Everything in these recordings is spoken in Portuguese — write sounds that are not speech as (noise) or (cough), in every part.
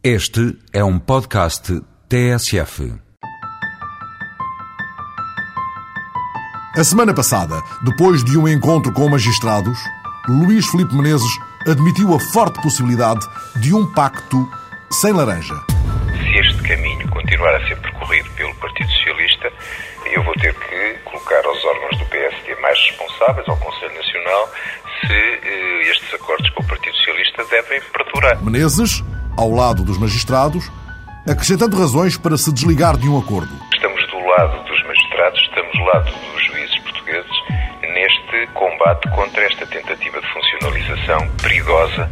Este é um podcast TSF. A semana passada, depois de um encontro com magistrados, Luís Filipe Menezes admitiu a forte possibilidade de um pacto sem laranja. Se este caminho continuar a ser percorrido pelo Partido Socialista, eu vou ter que colocar aos órgãos do PSD mais responsáveis, ao Conselho Nacional, se eh, estes acordos com o Partido Socialista devem perdurar. Menezes, ao lado dos magistrados, acrescentando razões para se desligar de um acordo. Estamos do lado dos magistrados, estamos do lado dos juízes portugueses neste combate contra esta tentativa de funcionalização perigosa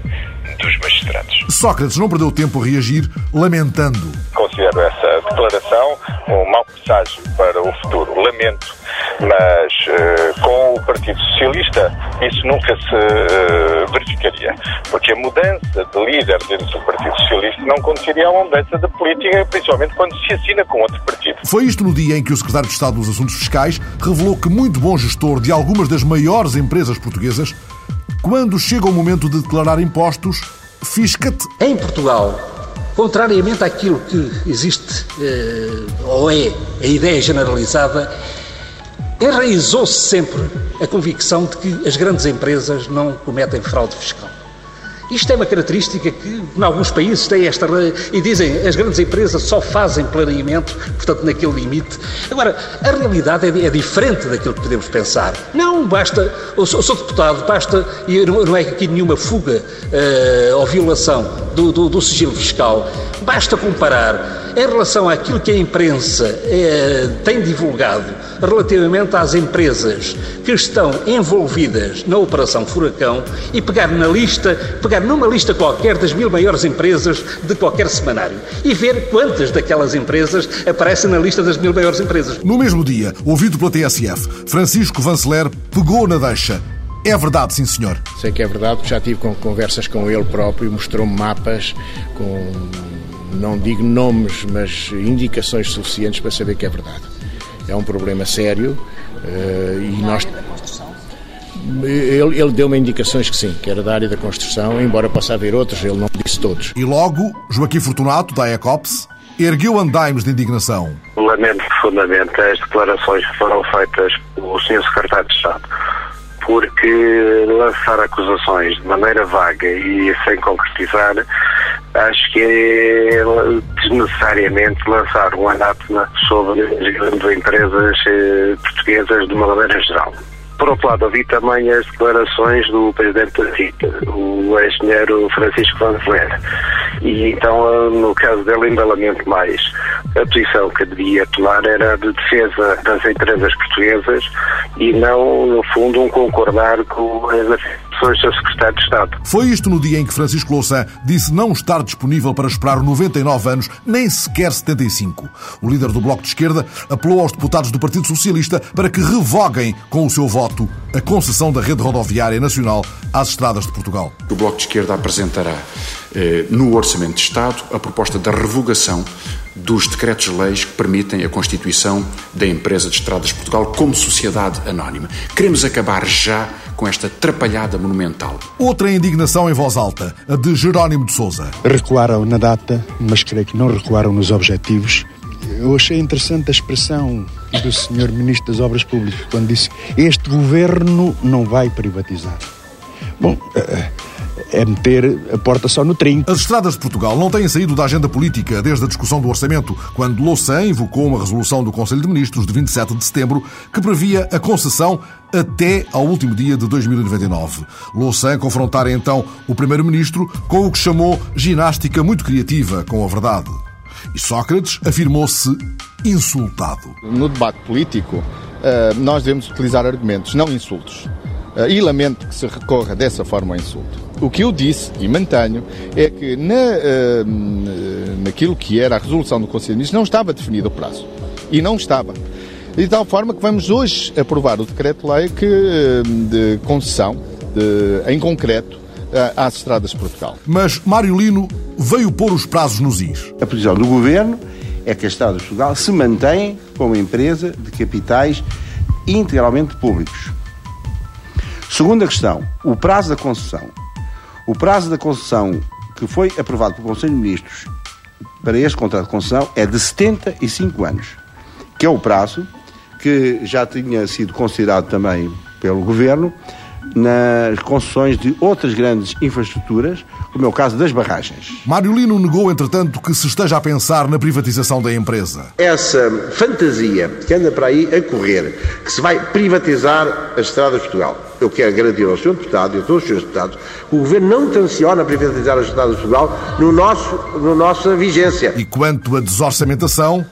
dos magistrados. Sócrates não perdeu tempo a reagir, lamentando. Considero essa declaração um mau presságio para o futuro. Lamento, mas eh, com o Partido Socialista isso nunca se eh, verificaria. Porque a mudança de líder dentro do Partido Socialista não conduziria a uma mudança de política, principalmente quando se assina com outro partido. Foi isto no dia em que o secretário de Estado dos Assuntos Fiscais revelou que muito bom gestor de algumas das maiores empresas portuguesas, quando chega o momento de declarar impostos, fisca-te Em Portugal, contrariamente àquilo que existe, eh, ou é a ideia generalizada, enraizou-se sempre a convicção de que as grandes empresas não cometem fraude fiscal. Isto é uma característica que, em alguns países, tem esta. E dizem as grandes empresas só fazem planeamento, portanto, naquele limite. Agora, a realidade é, é diferente daquilo que podemos pensar. Não basta. Eu sou, eu sou deputado, basta. E não, é aqui nenhuma fuga eh, ou violação do, do- do sigilo fiscal. Basta comparar em relação àquilo que a imprensa eh, tem divulgado relativamente às empresas que estão envolvidas na Operação Furacão e pegar na lista, pegar numa lista qualquer das mil maiores empresas de qualquer semanário e ver quantas daquelas empresas aparecem na lista das mil maiores empresas. No mesmo dia, ouvido pela TSF, Francisco Vanceler pegou na deixa. É verdade, sim senhor. Sei que é verdade, porque já tive conversas com ele próprio, mostrou-me mapas com, não digo nomes, mas indicações suficientes para saber que é verdade. É um problema sério eh, e nós. Ele, ele deu-me indicações que sim, que era da área da construção, embora possa haver outros, ele não disse todos. E logo, Joaquim Fortunato, da ECOPS, ergueu andaimes de indignação. Lamento profundamente as declarações que foram feitas pelo Sr. Secretário de Estado, porque lançar acusações de maneira vaga e sem concretizar, acho que é desnecessariamente lançar um anátema sobre as grandes empresas eh, portuguesas de uma maneira geral. Por outro lado, ouvi também as declarações do Presidente da CITA, o engenheiro Francisco Vanzeler. E então, no caso dele, ainda lamento mais. A posição que devia tomar era de defesa das empresas portuguesas e não, no fundo, um concordar com as afirmações do Secretário de Estado. Foi isto no dia em que Francisco Louçã disse não estar disponível para esperar 99 anos, nem sequer 75. O líder do Bloco de Esquerda apelou aos deputados do Partido Socialista para que revoguem com o seu voto a concessão da rede rodoviária nacional às estradas de Portugal. O Bloco de Esquerda apresentará eh, no Orçamento de Estado a proposta da revogação dos decretos-leis que permitem a constituição da Empresa de Estradas de Portugal como sociedade anónima. Queremos acabar já com esta trapalhada monumental. Outra indignação em voz alta, a de Jerónimo de Sousa. recuaram na data, mas creio que não recuaram nos objetivos. Eu achei interessante a expressão do Sr. Ministro das Obras Públicas quando disse: Este governo não vai privatizar. Bom, eh, é meter a porta só no trinco. As estradas de Portugal não têm saído da agenda política desde a discussão do orçamento, quando Louçã invocou uma resolução do Conselho de Ministros de 27 de setembro que previa a concessão até ao último dia de 2099. Louçã confrontara então o Primeiro-Ministro com o que chamou ginástica muito criativa com a verdade. E Sócrates afirmou-se insultado. No debate político, eh, nós devemos utilizar argumentos, não insultos. Eh, E lamento que se recorra dessa forma ao insulto. O que eu disse e mantenho é que na, eh, naquilo que era a resolução do Conselho de Ministros não estava definido o prazo. E não estava. De tal forma que vamos hoje aprovar o decreto-lei que, eh, de concessão, de- em concreto, às estradas de Portugal. Mas Mário Lino veio pôr os prazos nos is. A posição do Governo é que a Estrada de Portugal se mantém como empresa de capitais integralmente públicos. Segunda questão, o prazo da concessão. O prazo da concessão que foi aprovado pelo Conselho de Ministros para este contrato de concessão é de 75 anos, que é o prazo que já tinha sido considerado também pelo Governo nas concessões de outras grandes infraestruturas, como é o caso das barragens. Mário Lino negou, entretanto, que se esteja a pensar na privatização da empresa. Essa fantasia que anda para aí a correr, que se vai privatizar as estradas de Portugal. Eu quero garantir ao Sr. Deputado e a todos os Srs. Deputados que o Governo não tenciona privatizar as estradas de Portugal no nosso, no nossa vigência. E quanto à desorçamentação,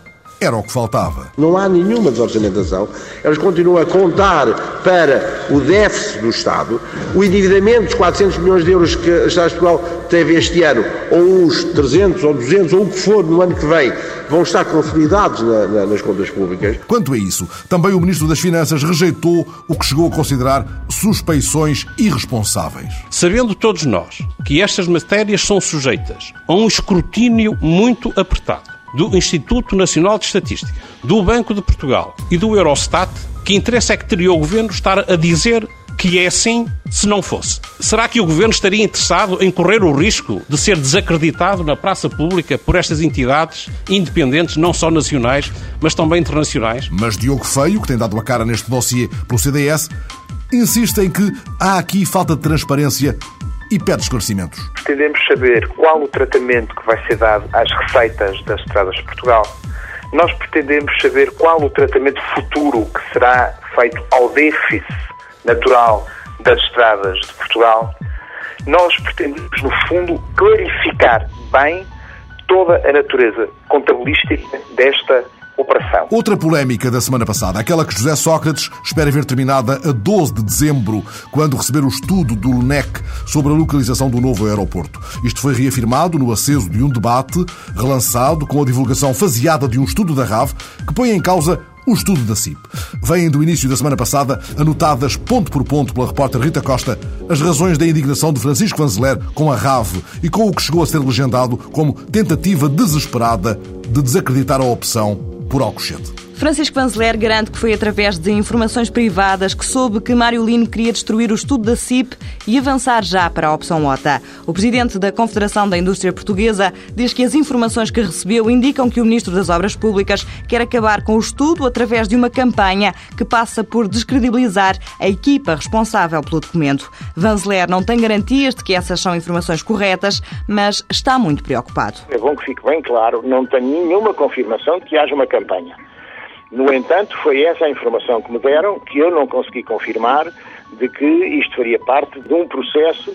era o que faltava. Não há nenhuma desorçamentação. Eles continuam a contar para o déficit do Estado, o endividamento dos 400 milhões de euros que a Estado de Portugal teve este ano, ou os 300 ou 200 ou o que for no ano que vem, vão estar consolidados na, na, nas contas públicas. Quanto a isso, também o Ministro das Finanças rejeitou o que chegou a considerar suspeições irresponsáveis. Sabendo todos nós que estas matérias são sujeitas a um escrutínio muito apertado, do Instituto Nacional de Estatística, do Banco de Portugal e do Eurostat, que interesse é que teria o Governo estar a dizer que é assim se não fosse? Será que o Governo estaria interessado em correr o risco de ser desacreditado na praça pública por estas entidades independentes, não só nacionais, mas também internacionais? Mas Diogo Feio, que tem dado a cara neste dossiê pelo CDS, insiste em que há aqui falta de transparência e pede esclarecimentos. Pretendemos saber qual o tratamento que vai ser dado às receitas das estradas de Portugal. Nós pretendemos saber qual o tratamento futuro que será feito ao déficit natural das estradas de Portugal. Nós pretendemos, no fundo, clarificar bem toda a natureza contabilística desta operação. Outra polémica da semana passada, aquela que José Sócrates espera ver terminada a 12 de dezembro, quando receber o estudo do LUNEC sobre a localização do novo aeroporto. Isto foi reafirmado no aceso de um debate relançado com a divulgação faseada de um estudo da RAV que põe em causa o estudo da CIP. Vêm do início da semana passada, anotadas ponto por ponto pela repórter Rita Costa, as razões da indignação de Francisco Vanzeler com a RAV e com o que chegou a ser legendado como tentativa desesperada de desacreditar a opção por Alcochete. Francisco Vanzeler garante que foi através de informações privadas que soube que Mário Lino queria destruir o estudo da CIP e avançar já para a opção OTA. O presidente da Confederação da Indústria Portuguesa diz que as informações que recebeu indicam que o ministro das Obras Públicas quer acabar com o estudo através de uma campanha que passa por descredibilizar a equipa responsável pelo documento. Vanzeler não tem garantias de que essas são informações corretas, mas está muito preocupado. É bom que fique bem claro, não tenho nenhuma confirmação de que haja uma campanha. No entanto, foi essa a informação que me deram, que eu não consegui confirmar, de que isto faria parte de um processo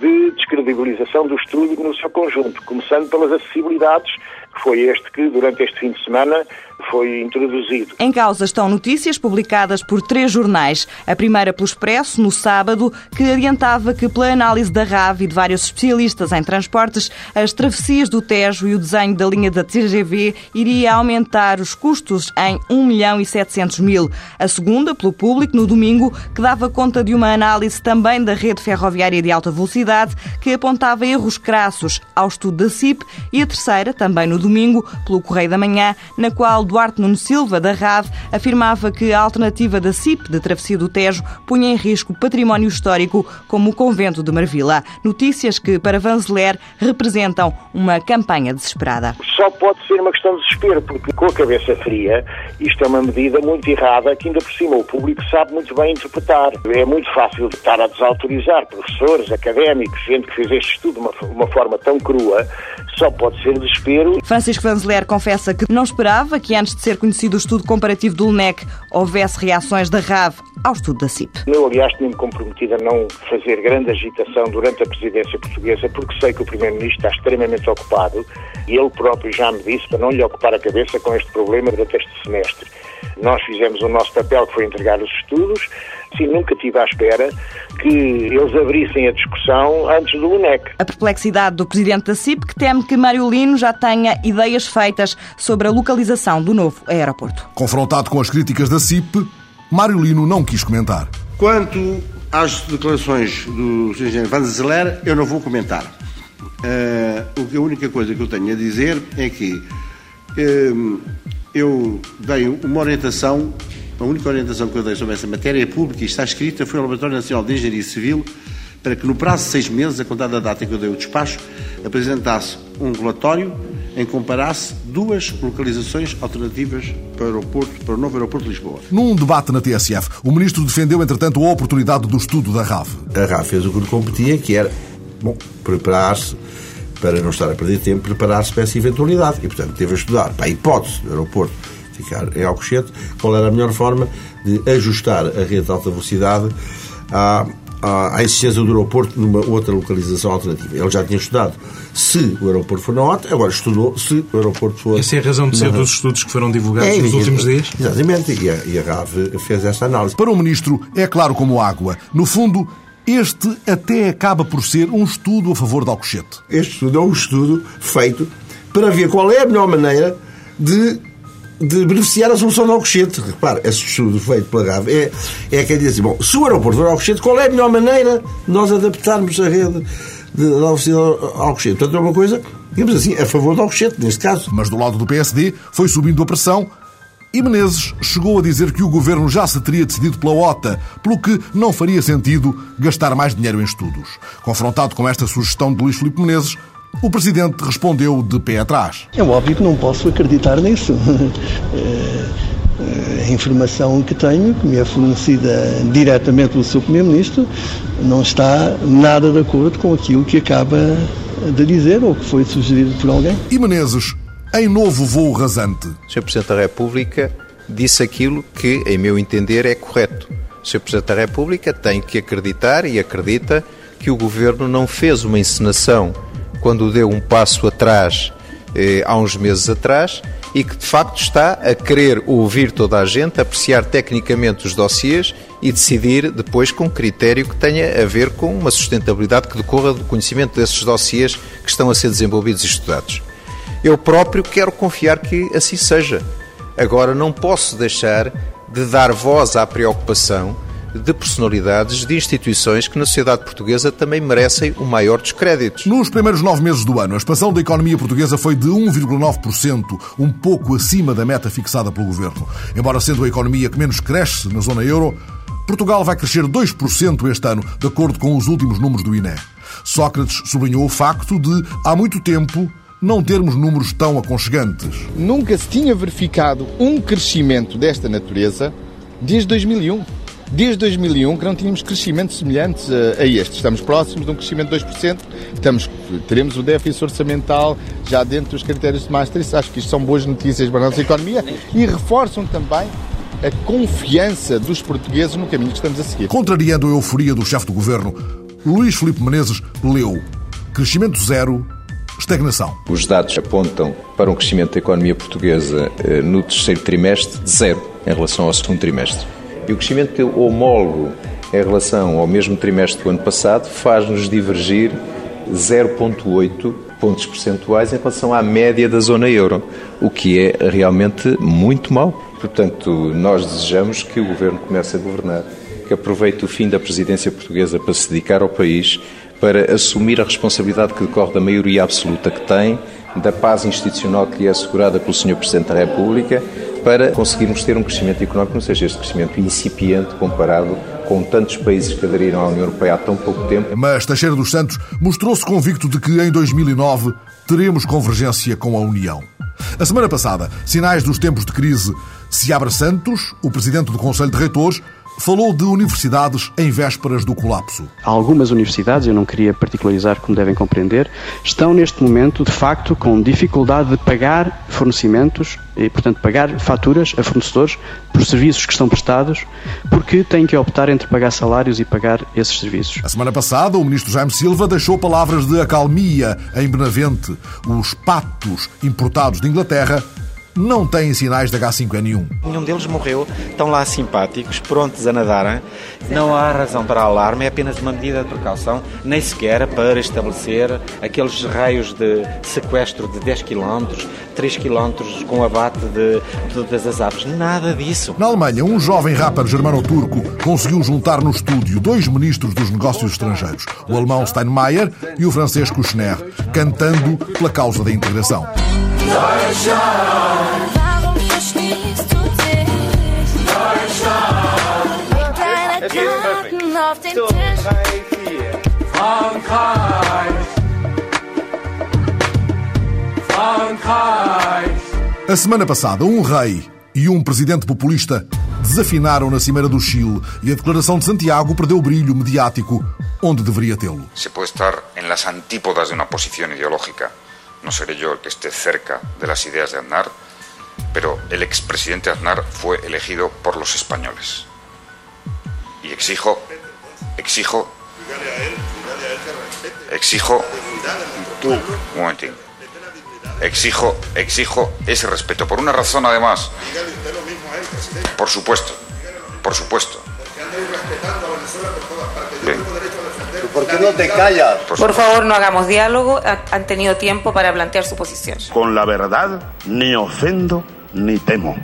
de descredibilização do estudo no seu conjunto, começando pelas acessibilidades, que foi este que, durante este fim de semana, foi introduzido. Em causa estão notícias publicadas por três jornais. A primeira pelo Expresso, no sábado, que adiantava que, pela análise da RAV e de vários especialistas em transportes, as travessias do Tejo e o desenho da linha da TGV iria aumentar os custos em 1 milhão e 700 mil. A segunda, pelo Público, no domingo, que dava conta de uma análise também da rede ferroviária de alta velocidade, que apontava erros crassos ao estudo da CIP. E a terceira, também no domingo, pelo Correio da Manhã, na qual Duarte Nuno Silva, da RAV, afirmava que a alternativa da CIP, de travessia do Tejo, punha em risco património histórico como o convento de Marvila. Notícias que, para Vanzeler, representam uma campanha desesperada. Só pode ser uma questão de desespero, porque com a cabeça fria, isto é uma medida muito errada que ainda por cima o público sabe muito bem interpretar. É muito fácil estar a desautorizar professores, académicos, gente que fez este estudo de uma, uma forma tão crua, só pode ser desespero. Francisco Vanzeler confessa que não esperava que antes de ser conhecido o estudo comparativo do LNEC houvesse reações da RAV ao estudo da CIP. Eu, aliás, tinha-me comprometido a não fazer grande agitação durante a presidência portuguesa, porque sei que o Primeiro-Ministro está extremamente ocupado e ele próprio já me disse para não lhe ocupar a cabeça com este problema durante este semestre. Nós fizemos o nosso papel, que foi entregar os estudos, Sim, nunca tive à espera que eles abrissem a discussão antes do UNEC. A perplexidade do presidente da CIP, que teme que Mário Lino já tenha ideias feitas sobre a localização do novo aeroporto. Confrontado com as críticas da CIP, Mário Lino não quis comentar. Quanto às declarações do Sr. Engenheiro Van Zeller, eu não vou comentar. Uh, a única coisa que eu tenho a dizer é que uh, eu dei uma orientação a única orientação que eu dei sobre essa matéria é pública e está escrita, foi ao Laboratório Nacional de Engenharia Civil para que no prazo de seis meses, a contar da data em que eu dei o despacho, apresentasse um relatório em que comparasse duas localizações alternativas para o, aeroporto, para o novo aeroporto de Lisboa. Num debate na TSF, o ministro defendeu, entretanto, a oportunidade do estudo da RAV. A RAV fez o que lhe competia, que era, bom, preparar-se para não estar a perder tempo, preparar-se para essa eventualidade. E, portanto, teve a estudar, para a hipótese do aeroporto ficar em Alcochete, qual era a melhor forma de ajustar a rede de alta velocidade à, à, à existência do aeroporto numa outra localização alternativa. Ele já tinha estudado se o aeroporto for na OTA, agora estudou se o aeroporto for... Essa é a razão de ser dos estudos que foram divulgados é, nos últimos dias? Exatamente, e a, e a RAV fez essa análise. Para o Ministro, é claro como água. No fundo, este até acaba por ser um estudo a favor de Alcochete. Este estudo é um estudo feito para ver qual é a melhor maneira de de beneficiar a solução de Alcochete. Repare, esse estudo feito pela GAV é, é quer dizer, bom, se o aeroporto for Alcochete, qual é a melhor maneira de nós adaptarmos a rede de velocidade Alcochete? Portanto, é uma coisa, digamos assim, a favor de Alcochete, neste caso. Mas do lado do PSD foi subindo a pressão e Menezes chegou a dizer que o governo já se teria decidido pela OTA, pelo que não faria sentido gastar mais dinheiro em estudos. Confrontado com esta sugestão de Luís Filipe Menezes, o Presidente respondeu de pé atrás. É óbvio que não posso acreditar nisso. É, (laughs) é, a informação que tenho, que me é fornecida diretamente pelo Sr. Primeiro-Ministro, não está nada de acordo com aquilo que acaba de dizer ou que foi sugerido por alguém. E Menezes, em novo voo rasante. O Sr. Presidente da República disse aquilo que, em meu entender, é correto. O Sr. Presidente da República tem que acreditar e acredita que o Governo não fez uma encenação quando deu um passo atrás eh, há uns meses atrás e que de facto está a querer ouvir toda a gente, apreciar tecnicamente os dossiês e decidir depois com critério que tenha a ver com uma sustentabilidade que decorra do conhecimento desses dossiês que estão a ser desenvolvidos e estudados. Eu próprio quero confiar que assim seja. Agora, não posso deixar de dar voz à preocupação de personalidades, de instituições que na sociedade portuguesa também merecem o maior dos créditos. Nos primeiros nove meses do ano, a expansão da economia portuguesa foi de 1,9%, um pouco acima da meta fixada pelo governo. Embora sendo a economia que menos cresce na zona euro, Portugal vai crescer 2% este ano, de acordo com os últimos números do INE. Sócrates sublinhou o facto de, há muito tempo, não termos números tão aconchegantes. Nunca se tinha verificado um crescimento desta natureza desde 2001 desde 2001 que não tínhamos crescimentos semelhantes a, a este. Estamos próximos de um crescimento de 2%, estamos, teremos o déficit orçamental já dentro dos critérios de Maastricht. Acho que isto são boas notícias para a nossa economia e reforçam também a confiança dos portugueses no caminho que estamos a seguir. Contrariando a euforia do chefe do governo, Luís Filipe Menezes leu crescimento zero, estagnação. Os dados apontam para um crescimento da economia portuguesa eh, no terceiro trimestre de zero em relação ao segundo trimestre. E o crescimento homólogo em relação ao mesmo trimestre do ano passado faz-nos divergir 0,8 pontos percentuais em relação à média da zona euro, o que é realmente muito mau. Portanto, nós desejamos que o Governo comece a governar, que aproveite o fim da presidência portuguesa para se dedicar ao país, para assumir a responsabilidade que decorre da maioria absoluta que tem, da paz institucional que lhe é assegurada pelo Sr. Presidente da República, para conseguirmos ter um crescimento económico não seja este crescimento incipiente comparado com tantos países que aderiram à União Europeia há tão pouco tempo. Mas Teixeira dos Santos mostrou-se convicto de que em 2009 teremos convergência com a União. A semana passada, sinais dos tempos de crise, Seabra Santos, o presidente do Conselho de Reitores, falou de universidades em vésperas do colapso. Algumas universidades, eu não queria particularizar, como devem compreender, estão neste momento, de facto, com dificuldade de pagar fornecimentos e, portanto, pagar faturas a fornecedores por serviços que estão prestados, porque têm que optar entre pagar salários e pagar esses serviços. A semana passada, o ministro Jaime Silva deixou palavras de acalmia em Benavente. Os patos importados de Inglaterra não têm sinais de H5N1. Nenhum deles morreu, estão lá simpáticos, prontos a nadar. Não há razão para alarme, é apenas uma medida de precaução, nem sequer para estabelecer aqueles raios de sequestro de 10 km, 3 km com abate de todas as aves. Nada disso. Na Alemanha, um jovem rapper germano-turco conseguiu juntar no estúdio dois ministros dos negócios estrangeiros, o alemão Steinmeier e o francês Kouchner, cantando pela causa da integração. A semana passada, um rei e um presidente populista desafinaram na Cimeira do Chile e a declaração de Santiago perdeu o brilho mediático onde deveria tê-lo. Se pode estar em las antípodas de uma posição ideológica. Não serei eu que esté cerca de las ideas de Aznar, pero el expresidente Aznar fue elegido por los españoles. Y exijo, exijo, exijo, un momentín, exijo, exijo ese respeto, por una razón además. Por supuesto, por supuesto. Bien. ¿Por qué no te callas? Por favor, no hagamos diálogo. Han tenido tiempo para plantear su posición. Con la verdad ni ofendo ni temo.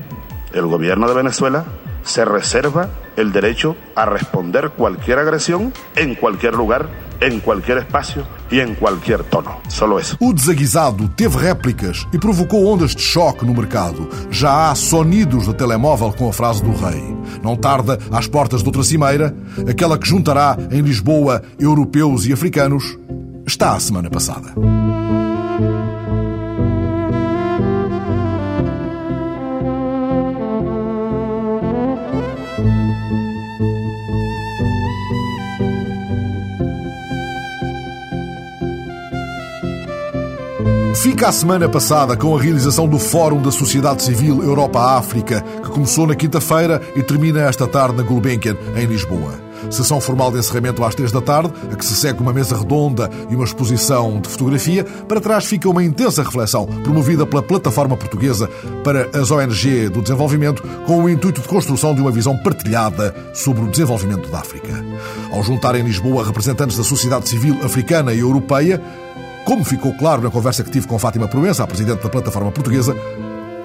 El gobierno de Venezuela se reserva el derecho a responder cualquier agresión en cualquier lugar, em qualquer espaço e em qualquer tono. Solo isso. O desaguisado teve réplicas e provocou ondas de choque no mercado. Já há sonidos de telemóvel com a frase do rei. Não tarda, às portas de outra cimeira, aquela que juntará em Lisboa europeus e africanos, está a semana passada. Fica a semana passada com a realização do Fórum da Sociedade Civil Europa-África, que começou na quinta-feira e termina esta tarde na Gulbenkian, em Lisboa. Sessão formal de encerramento às três da tarde, a que se segue uma mesa redonda e uma exposição de fotografia. Para trás fica uma intensa reflexão promovida pela Plataforma Portuguesa para as ONG do Desenvolvimento, com o intuito de construção de uma visão partilhada sobre o desenvolvimento da África. Ao juntar em Lisboa representantes da sociedade civil africana e europeia, como ficou claro na conversa que tive com Fátima Proença, a presidente da plataforma portuguesa,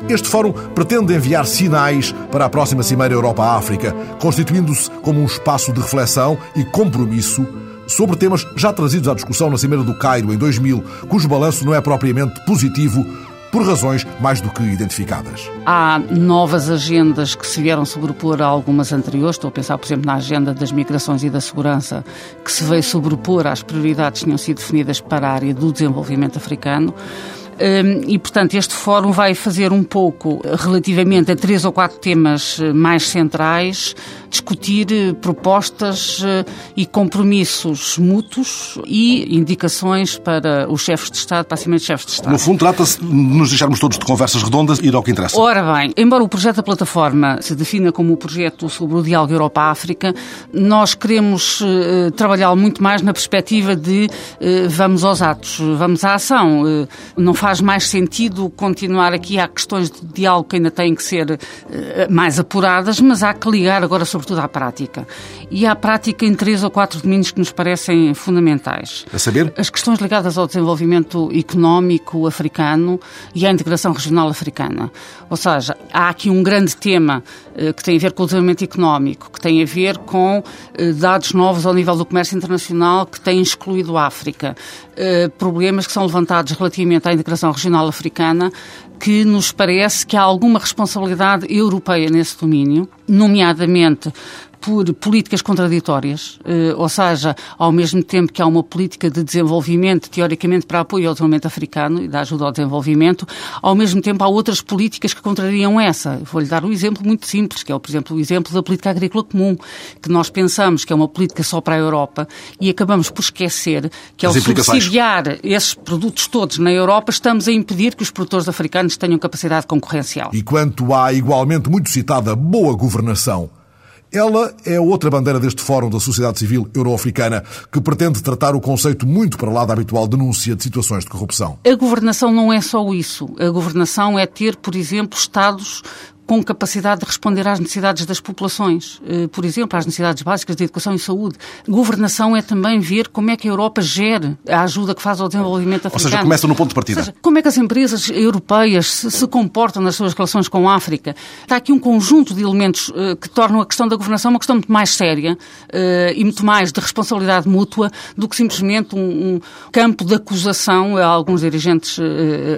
este fórum pretende enviar sinais para a próxima Cimeira Europa-África, constituindo-se como um espaço de reflexão e compromisso sobre temas já trazidos à discussão na Cimeira do Cairo em 2000, cujo balanço não é propriamente positivo por razões mais do que identificadas. Há novas agendas que se vieram sobrepor a algumas anteriores. Estou a pensar, por exemplo, na agenda das migrações e da segurança, que se veio sobrepor às prioridades que tinham sido definidas para a área do desenvolvimento africano. Hum, e, portanto, este fórum vai fazer um pouco, relativamente a três ou quatro temas eh, mais centrais, discutir eh, propostas eh, e compromissos mútuos e indicações para os chefes de Estado, para a Cimeira de Chefes de Estado. No fundo, trata-se de nos deixarmos todos de conversas redondas e ir ao que interessa. Ora bem, embora o projeto da plataforma se defina como o projeto sobre o diálogo Europa-África, nós queremos uh, trabalhá-lo muito mais na perspectiva de vamos aos atos, vamos à ação. Não faz mais sentido continuar aqui. Há questões de diálogo que ainda têm que ser mais apuradas, mas há que ligar agora sobre sobretudo à prática. E à prática em três ou quatro domínios que nos parecem fundamentais. A saber? As questões ligadas ao desenvolvimento económico africano e à integração regional africana. Ou seja, há aqui um grande tema eh, que tem a ver com o desenvolvimento económico, que tem a ver com eh, dados novos ao nível do comércio internacional que têm excluído a África. Eh, problemas que são levantados relativamente à integração regional africana que nos parece que há alguma responsabilidade europeia nesse domínio, nomeadamente por políticas contraditórias, eh, ou seja, ao mesmo tempo que há uma política de desenvolvimento, teoricamente para apoio ao desenvolvimento africano e da ajuda ao desenvolvimento, ao mesmo tempo há outras políticas que contrariam essa. Vou-lhe dar um exemplo muito simples, que é, por exemplo, o exemplo da política agrícola comum, que nós pensamos que é uma política só para a Europa e acabamos por esquecer que ao subsidiar esses produtos todos na Europa, estamos a impedir que os produtores africanos tenham capacidade concorrencial. E quanto à igualmente muito citada boa governação, ela é outra bandeira deste Fórum da Sociedade Civil Euro-Africana, que pretende tratar o conceito muito para lá da habitual denúncia de situações de corrupção. A governação não é só isso. A governação é ter, por exemplo, Estados com capacidade de responder às necessidades das populações, eh, por exemplo, às necessidades básicas de educação e saúde. Governação é também ver como é que a Europa gere a ajuda que faz ao desenvolvimento africano. Ou seja, começa no ponto de partida. Seja, como é que as empresas europeias se, se, comportam nas suas relações com a África. Está aqui um conjunto de elementos uh, que tornam a questão da governação uma questão muito mais séria uh, e muito mais de responsabilidade mútua do que simplesmente um, um campo de acusação a alguns dirigentes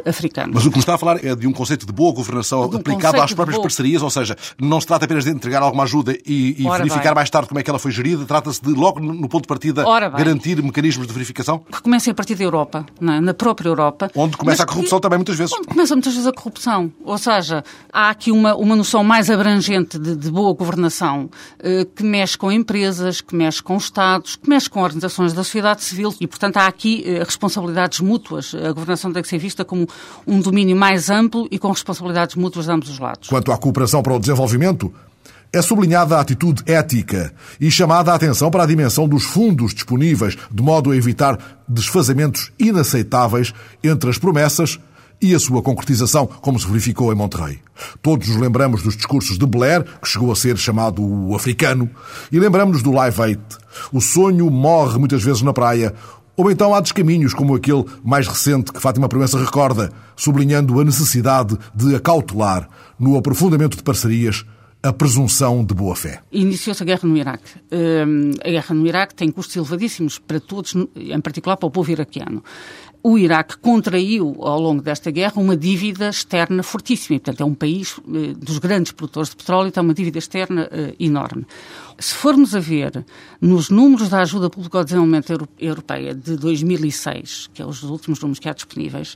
africanos. Mas o que me está a falar é de um conceito de boa governação aplicado às próprias parcerias, ou seja, não se trata apenas de entregar alguma ajuda e, e verificar bem. mais tarde como é que ela foi gerida, trata-se de, logo no ponto de partida, garantir mecanismos de verificação? Que comecem a partir da Europa, é? na própria Europa. Onde começa a corrupção que, também muitas vezes. Onde começa muitas vezes a corrupção. Ou seja, há aqui uma, uma noção mais abrangente de, de boa governação eh, que mexe com empresas, que mexe com Estados, que mexe com organizações da sociedade civil e, portanto, há aqui eh, responsabilidades mútuas. A governação tem que ser vista como um domínio mais amplo e com responsabilidades mútuas de ambos os lados. Quanto à cooperação para o desenvolvimento, é sublinhada a atitude ética e chamada a atenção para a dimensão dos fundos disponíveis, de modo a evitar desfazamentos inaceitáveis entre as promessas e a sua concretização, como se verificou em Monterrey. Todos nos lembramos dos discursos de Blair, que chegou a ser chamado o africano, e lembramos-nos do Live Aid. O sonho morre muitas vezes na praia, ou então há descaminhos como aquele mais recente que Fátima Proença recorda, sublinhando a necessidade de acautelar, no aprofundamento de parcerias, a presunção de boa-fé. Iniciou-se a guerra no Iraque. Hum, a guerra no Iraque tem custos elevadíssimos para todos, em particular para o povo iraquiano o Iraque contraiu, ao longo desta guerra, uma dívida externa fortíssima. E, portanto, é um país eh, dos grandes produtores de petróleo, tem uma dívida externa eh, enorme. Se formos a ver nos números da ajuda pública ao desenvolvimento europeia de 2006, que é os últimos números que há disponíveis,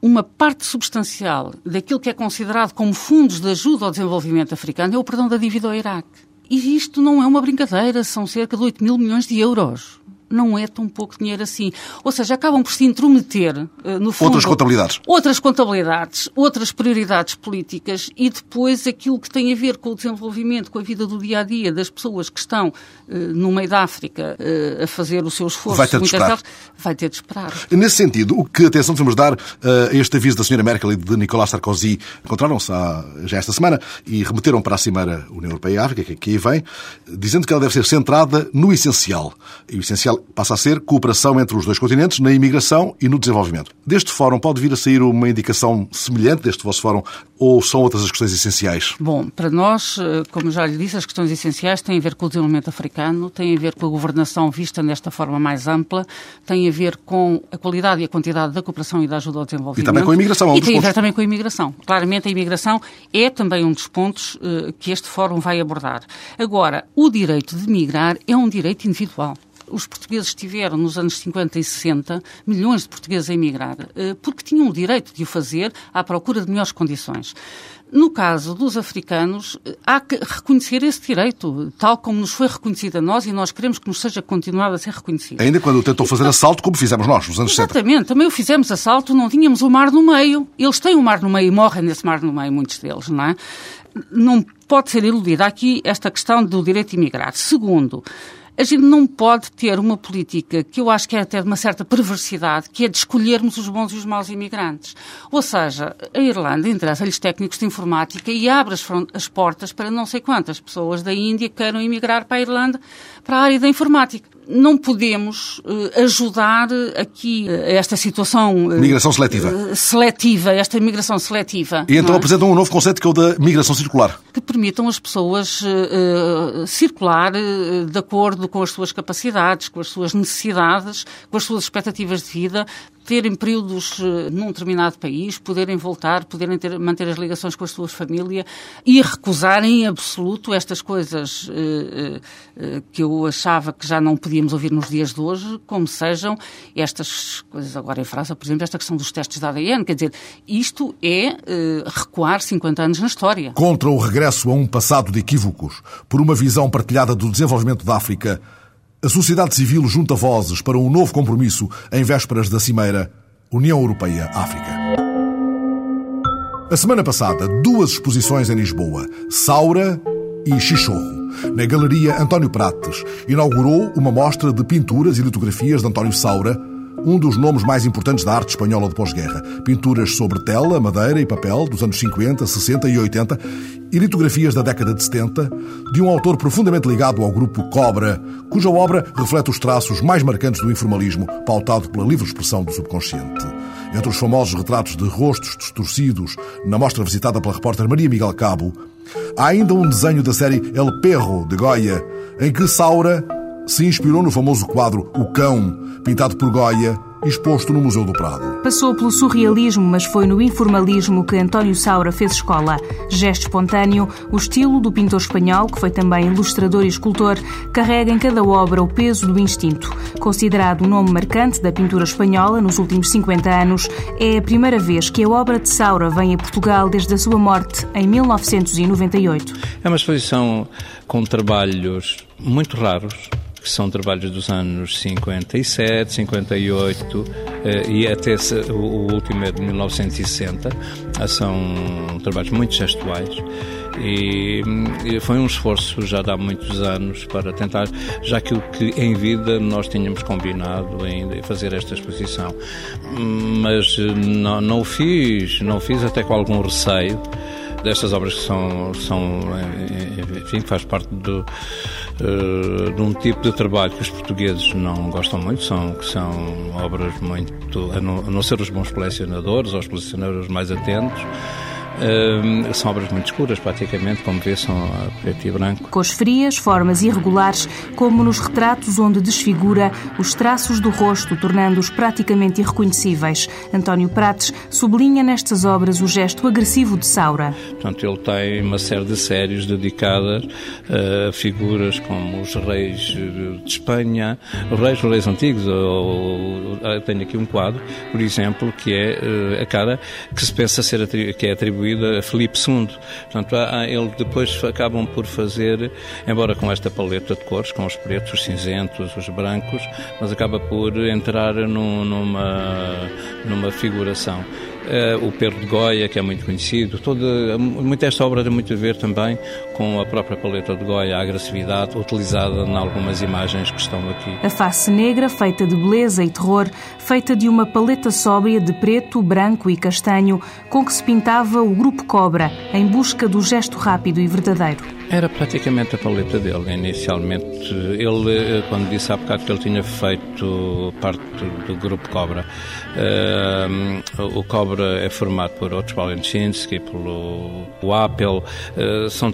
uma parte substancial daquilo que é considerado como fundos de ajuda ao desenvolvimento africano é o perdão da dívida ao Iraque. E isto não é uma brincadeira, são cerca de 8 mil milhões de euros não é tão pouco dinheiro assim. Ou seja, acabam por se intrometer, eh, no fundo... Outras contabilidades. Outras contabilidades, outras prioridades políticas e depois aquilo que tem a ver com o desenvolvimento, com a vida do dia-a-dia -dia das pessoas que estão uh, no meio da África uh, a fazer o seu esforço. Vai ter de esperar. Vai ter de esperar. Nesse sentido, o que atenção devemos dar a este aviso da Sra. Merkel e de Nicolas Sarkozy encontraram-se já esta semana e remeteram para a Cimeira União Europeia e África, que aqui vem, dizendo que ela deve ser centrada no essencial. E o essencial passa a ser cooperação entre os dois continentes na imigração e no desenvolvimento. Deste fórum pode vir a sair uma indicação semelhante deste vosso fórum ou são outras as questões essenciais? Bom, para nós, eh, como já lhe disse, as questões essenciais têm a ver com o desenvolvimento africano, têm a ver com a governação vista nesta forma mais ampla, têm a ver com a qualidade e a quantidade da cooperação e da ajuda ao desenvolvimento. E também com a imigração. É um e tem a ver também com a imigração. Claramente a imigração é também um dos pontos uh, que este fórum vai abordar. Agora, o direito de migrar é um direito individual os portugueses tiveram nos anos 50 e 60 milhões de portugueses a emigrar, eh, porque tinham o direito de o fazer à procura de melhores condições. No caso dos africanos, eh, há que reconhecer esse direito, tal como nos foi reconhecido a nós e nós queremos que nos seja continuado a ser reconhecido. Ainda quando tentou fazer assalto, como fizemos nós, nos anos 60. Exatamente, também o fizemos assalto, não tínhamos o mar no meio. Eles têm o mar no meio e morrem nesse mar no meio, muitos deles, não é? Não pode ser iludida aqui esta questão do direito de imigrar. Segundo, a gente não pode ter uma política que eu acho que é até de uma certa perversidade, que é de escolhermos os bons e os maus imigrantes. Ou seja, a Irlanda interessa-lhes técnicos de informática e abre as, as, portas para não sei quantas pessoas da Índia que queiram emigrar para a Irlanda, para a área da informática não podemos uh, ajudar aqui uh, esta situação. Uh, migração seletiva. seletiva, esta migração seletiva. E então é? apresentam um novo conceito que é o da migração circular. Que permitam as pessoas circular de acordo com as suas capacidades, com as suas necessidades, com as suas expectativas de vida, terem períodos uh, num determinado país, poderem voltar, poderem ter, manter as ligações com a sua família e recusarem em absoluto estas coisas uh, uh, que eu achava que já não podíamos ouvir nos dias de hoje, como sejam estas coisas agora em França, por exemplo, esta questão dos testes de ADN. Quer dizer, isto é recuar 50 anos na história. Contra o regresso a um passado de equívocos, por uma visão partilhada do desenvolvimento da África, a sociedade civil junta vozes para um novo compromisso em vésperas da Cimeira União Europeia-África. A semana passada, duas exposições em Lisboa, Saura e Xixorro. Na Galeria António Prates, inaugurou uma mostra de pinturas e litografias de António Saura, um dos nomes mais importantes da arte espanhola de pós-guerra. Pinturas sobre tela, madeira e papel dos anos 50, 60 e 80 e litografias da década de 70 de um autor profundamente ligado ao grupo Cobra, cuja obra reflete os traços mais marcantes do informalismo, pautado pela livre expressão do subconsciente. Entre os famosos retratos de rostos distorcidos na mostra visitada pela repórter Maria Miguel Cabo, há ainda um desenho da série El Perro, de Goya, em que Saura se inspirou no famoso quadro O Cão, pintado por Goya exposto no Museu do Prado. Passou pelo surrealismo, mas foi no informalismo que António Saura fez escola. Gesto espontâneo, o estilo do pintor espanhol, que foi também ilustrador e escultor, carrega em cada obra o peso do instinto. Considerado um nome marcante da pintura espanhola nos últimos 50 anos, é a primeira vez que a obra de Saura vem a Portugal desde a sua morte em 1998. É uma exposição com trabalhos muito raros, que são trabalhos dos anos 57, 58 e até o último é de 1960. São trabalhos muito gestuais e foi um esforço já de há muitos anos para tentar, já que o que em vida nós tínhamos combinado em fazer esta exposição. Mas não, não o fiz, não o fiz até com algum receio destas obras que são, são enfim, faz parte do, uh, de um tipo de trabalho que os portugueses não gostam muito, são, que são obras muito, a não, a não ser os bons colecionadores ou os colecionadores mais atentos, Uh, são obras muito escuras, praticamente, como vê, são a preto e branco. Cores frias, formas irregulares, como nos retratos onde desfigura os traços do rosto, tornando-os praticamente irreconhecíveis. António Prates sublinha nestas obras o gesto agressivo de Saura. Portanto, ele tem uma série de séries dedicadas a figuras como os reis de Espanha, os reis, os reis antigos. Eu tenho aqui um quadro, por exemplo, que é eh, a cara que se pensa ser que é atribuída atribuída a Filipe II. Portanto, ele depois acabam por fazer, embora com esta paleta de cores, com os pretos, os cinzentos, os brancos, mas acaba por entrar num, numa, numa figuração. Uh, o Pedro de Goya, que é muito conhecido, toda, muita esta obra tem muito a ver também com a própria paleta de Goya, a agressividade utilizada em algumas imagens que estão aqui. A face negra, feita de beleza e terror, feita de uma paleta sóbria de preto, branco e castanho, com que se pintava o grupo Cobra, em busca do gesto rápido e verdadeiro. Era praticamente a paleta dele. Inicialmente, ele, eh, quando disse há bocado que ele tinha feito parte do grupo Cobra, uh, o Cobra é formado por Otto Walenshinsky, pelo o Apple, uh, são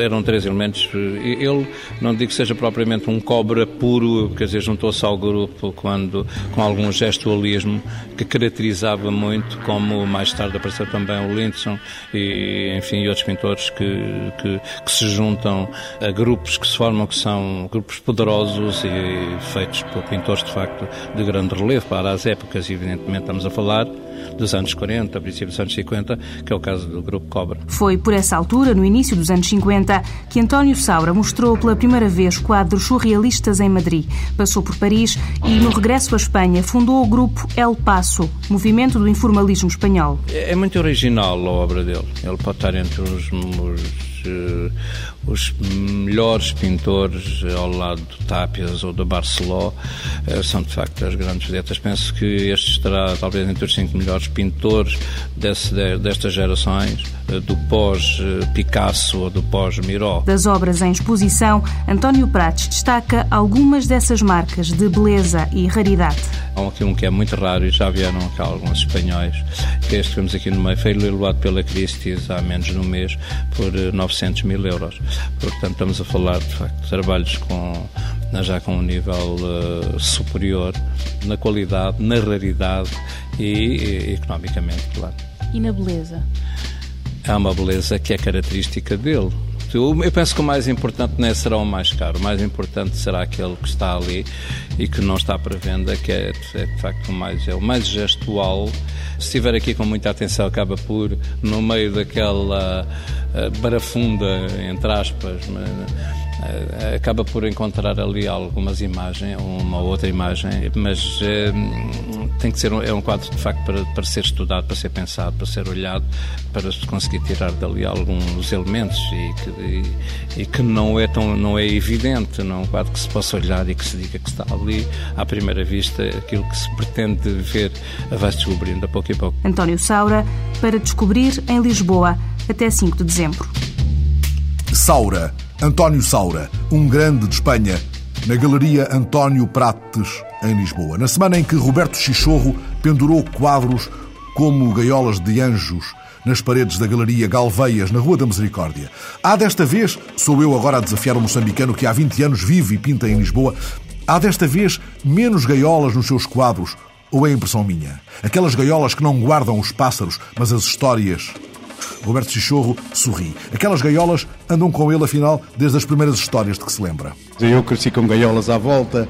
eram três elementos. Ele, não digo que seja propriamente um Cobra puro, quer dizer, juntou-se ao grupo quando, com algum gestualismo que caracterizava muito, como mais tarde apareceu também o Lindson e, enfim, outros pintores que, que, que se juntam a grupos que se formam, que são grupos poderosos e feitos por pintores, de facto, de grande relevo para as épocas, evidentemente estamos a falar dos anos 40, princípios dos anos 50, que é o caso do Grupo Cobra. Foi por essa altura, no início dos anos 50, que António Saura mostrou pela primeira vez quadros surrealistas em Madrid. Passou por Paris e, no regresso à Espanha, fundou o grupo El Paso, movimento do informalismo espanhol. É muito original a obra dele. Ele pode estar entre os, os eh, os melhores pintores ao lado do Tápias ou do Barceló eh, são de facto as grandes vedetas. Penso que este estará talvez entre os cinco melhores pintores desse, destas gerações, eh, do pós-Picasso ou do pós-Miró. Das obras em exposição, António Prates destaca algumas dessas marcas de beleza e raridade. Há um que é muito raro e já vieram cá alguns espanhóis, que este que vemos aqui no meio, foi leiloado pela Christie's há menos de um mês por 900 mil euros. Portanto, estamos a falar de facto de trabalhos com, já com um nível uh, superior na qualidade, na raridade e, e economicamente, claro. E na beleza? Há uma beleza que é característica dele. Eu penso que o mais importante não é será o mais caro, o mais importante será aquele que está ali e que não está para venda, que é, é de facto o mais, é o mais gestual. Se estiver aqui com muita atenção, acaba por, no meio daquela uh, barafunda, entre aspas, mas, acaba por encontrar ali algumas imagens, uma outra imagem, mas uh, tem que ser um, é um quadro de facto para, para ser estudado, para ser pensado, para ser olhado, para se conseguir tirar dali alguns elementos e que, e, e que não é tão não é evidente, não é um quadro que se possa olhar e que se diga que está ali à primeira vista, aquilo que se pretende ver vai-se descobrindo a pouco e pouco. António Saura, para descobrir em Lisboa, até 5 de dezembro. Saura, António Saura, um grande de Espanha, na Galeria António Prates, em Lisboa. Na semana em que Roberto Chichorro pendurou quadros como gaiolas de anjos nas paredes da Galeria Galveias, na Rua da Misericórdia. Há desta vez, sou eu agora a desafiar o moçambicano que há 20 anos vive e pinta em Lisboa, há desta vez menos gaiolas nos seus quadros Ou é impressão minha? Aquelas gaiolas que não guardam os pássaros, mas as histórias Roberto Chichorro sorri. Aquelas gaiolas andam com ele, afinal, desde as primeiras histórias de que se lembra. Eu cresci com gaiolas à volta,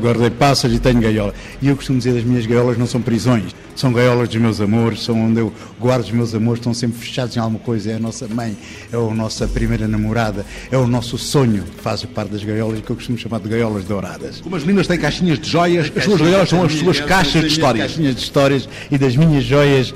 guardei pássaros e tenho gaiola. E eu costumo dizer que as minhas gaiolas não são prisões, são gaiolas dos meus amores, são onde eu guardo os meus amores, estão sempre fechados em alguma coisa. É a nossa mãe, é a nossa primeira namorada, é o nosso sonho que faz parte das gaiolas que eu costumo chamar de gaiolas douradas. Como as meninas têm caixinhas de joias, as suas gaiolas são as suas caixas de histórias. caixinhas de histórias e das minhas joias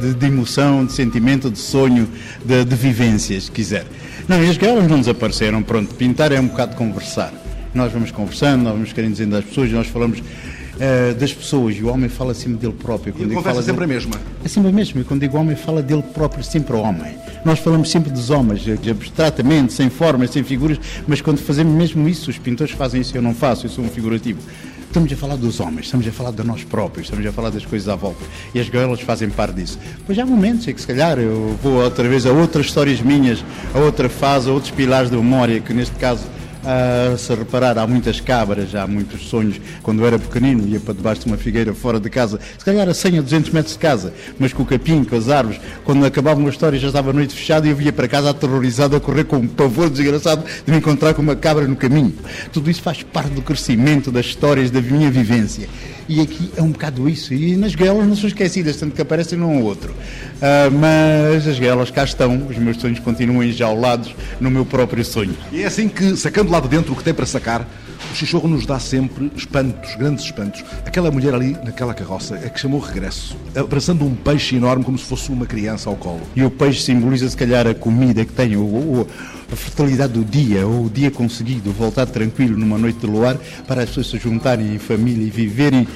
de, de, emoção, de sentimento, de sonho, de, de vivências, se quiser. Não, e as gaiolas não desapareceram. Pronto, pintar é um bocado conversar. Nós vamos conversando, nós vamos querendo dizer das pessoas, nós falamos uh, das pessoas e o homem fala sempre dele próprio. Quando e a conversa sempre dele, a mesma? É sempre a mesma. E quando digo homem, fala dele próprio, sempre o homem. Nós falamos sempre dos homens, abstratamente, sem formas, sem figuras, mas quando fazemos mesmo isso, os pintores fazem isso, eu não faço, eu sou um figurativo. Estamos a falar dos homens, estamos a falar de nós próprios, estamos a falar das coisas à volta. E as gaiolas fazem parte disso. Pois há momentos em que, se calhar, eu vou outra vez a outras histórias minhas, a outra fase, a outros pilares da memória, que neste caso Uh, se reparar, há muitas cabras, há muitos sonhos. Quando era pequenino, ia para debaixo de uma figueira fora de casa, se calhar a 100 a 200 metros de casa, mas com o capim, com as árvores. Quando acabava uma história já estava a noite fechada e eu via para casa aterrorizado a correr com um pavor desgraçado de me encontrar com uma cabra no caminho. Tudo isso faz parte do crescimento das histórias da minha vivência. E aqui é um bocado isso. E nas guelas não são esquecidas, tanto que aparecem num ou outro. Uh, mas as guelas cá estão, os meus sonhos continuam enjaulados no meu próprio sonho. E é assim que, sacando lá de dentro o que tem para sacar, o Xixorro nos dá sempre espantos, grandes espantos. Aquela mulher ali, naquela carroça, é que chamou regresso, abraçando um peixe enorme como se fosse uma criança ao colo. E o peixe simboliza, se calhar, a comida que tem, o, o, a fertilidade do dia, ou o dia conseguido, voltar tranquilo numa noite de luar, para as pessoas se juntarem em família e viverem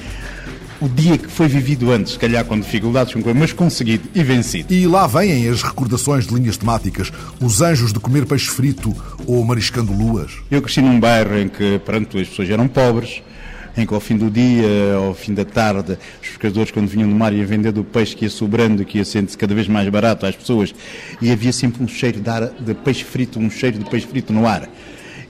o dia que foi vivido antes, se calhar com dificuldades, mas conseguido e vencido. E lá vêm as recordações de linhas temáticas, os anjos de comer peixe frito ou mariscando luas. Eu cresci num bairro em que, pronto, as pessoas eram pobres, em que ao fim do dia, ao fim da tarde, os pescadores quando vinham do mar iam vender do peixe que ia sobrando, que ia sendo cada vez mais barato às pessoas, e havia sempre um cheiro de, ar, de peixe frito, um cheiro de peixe frito no ar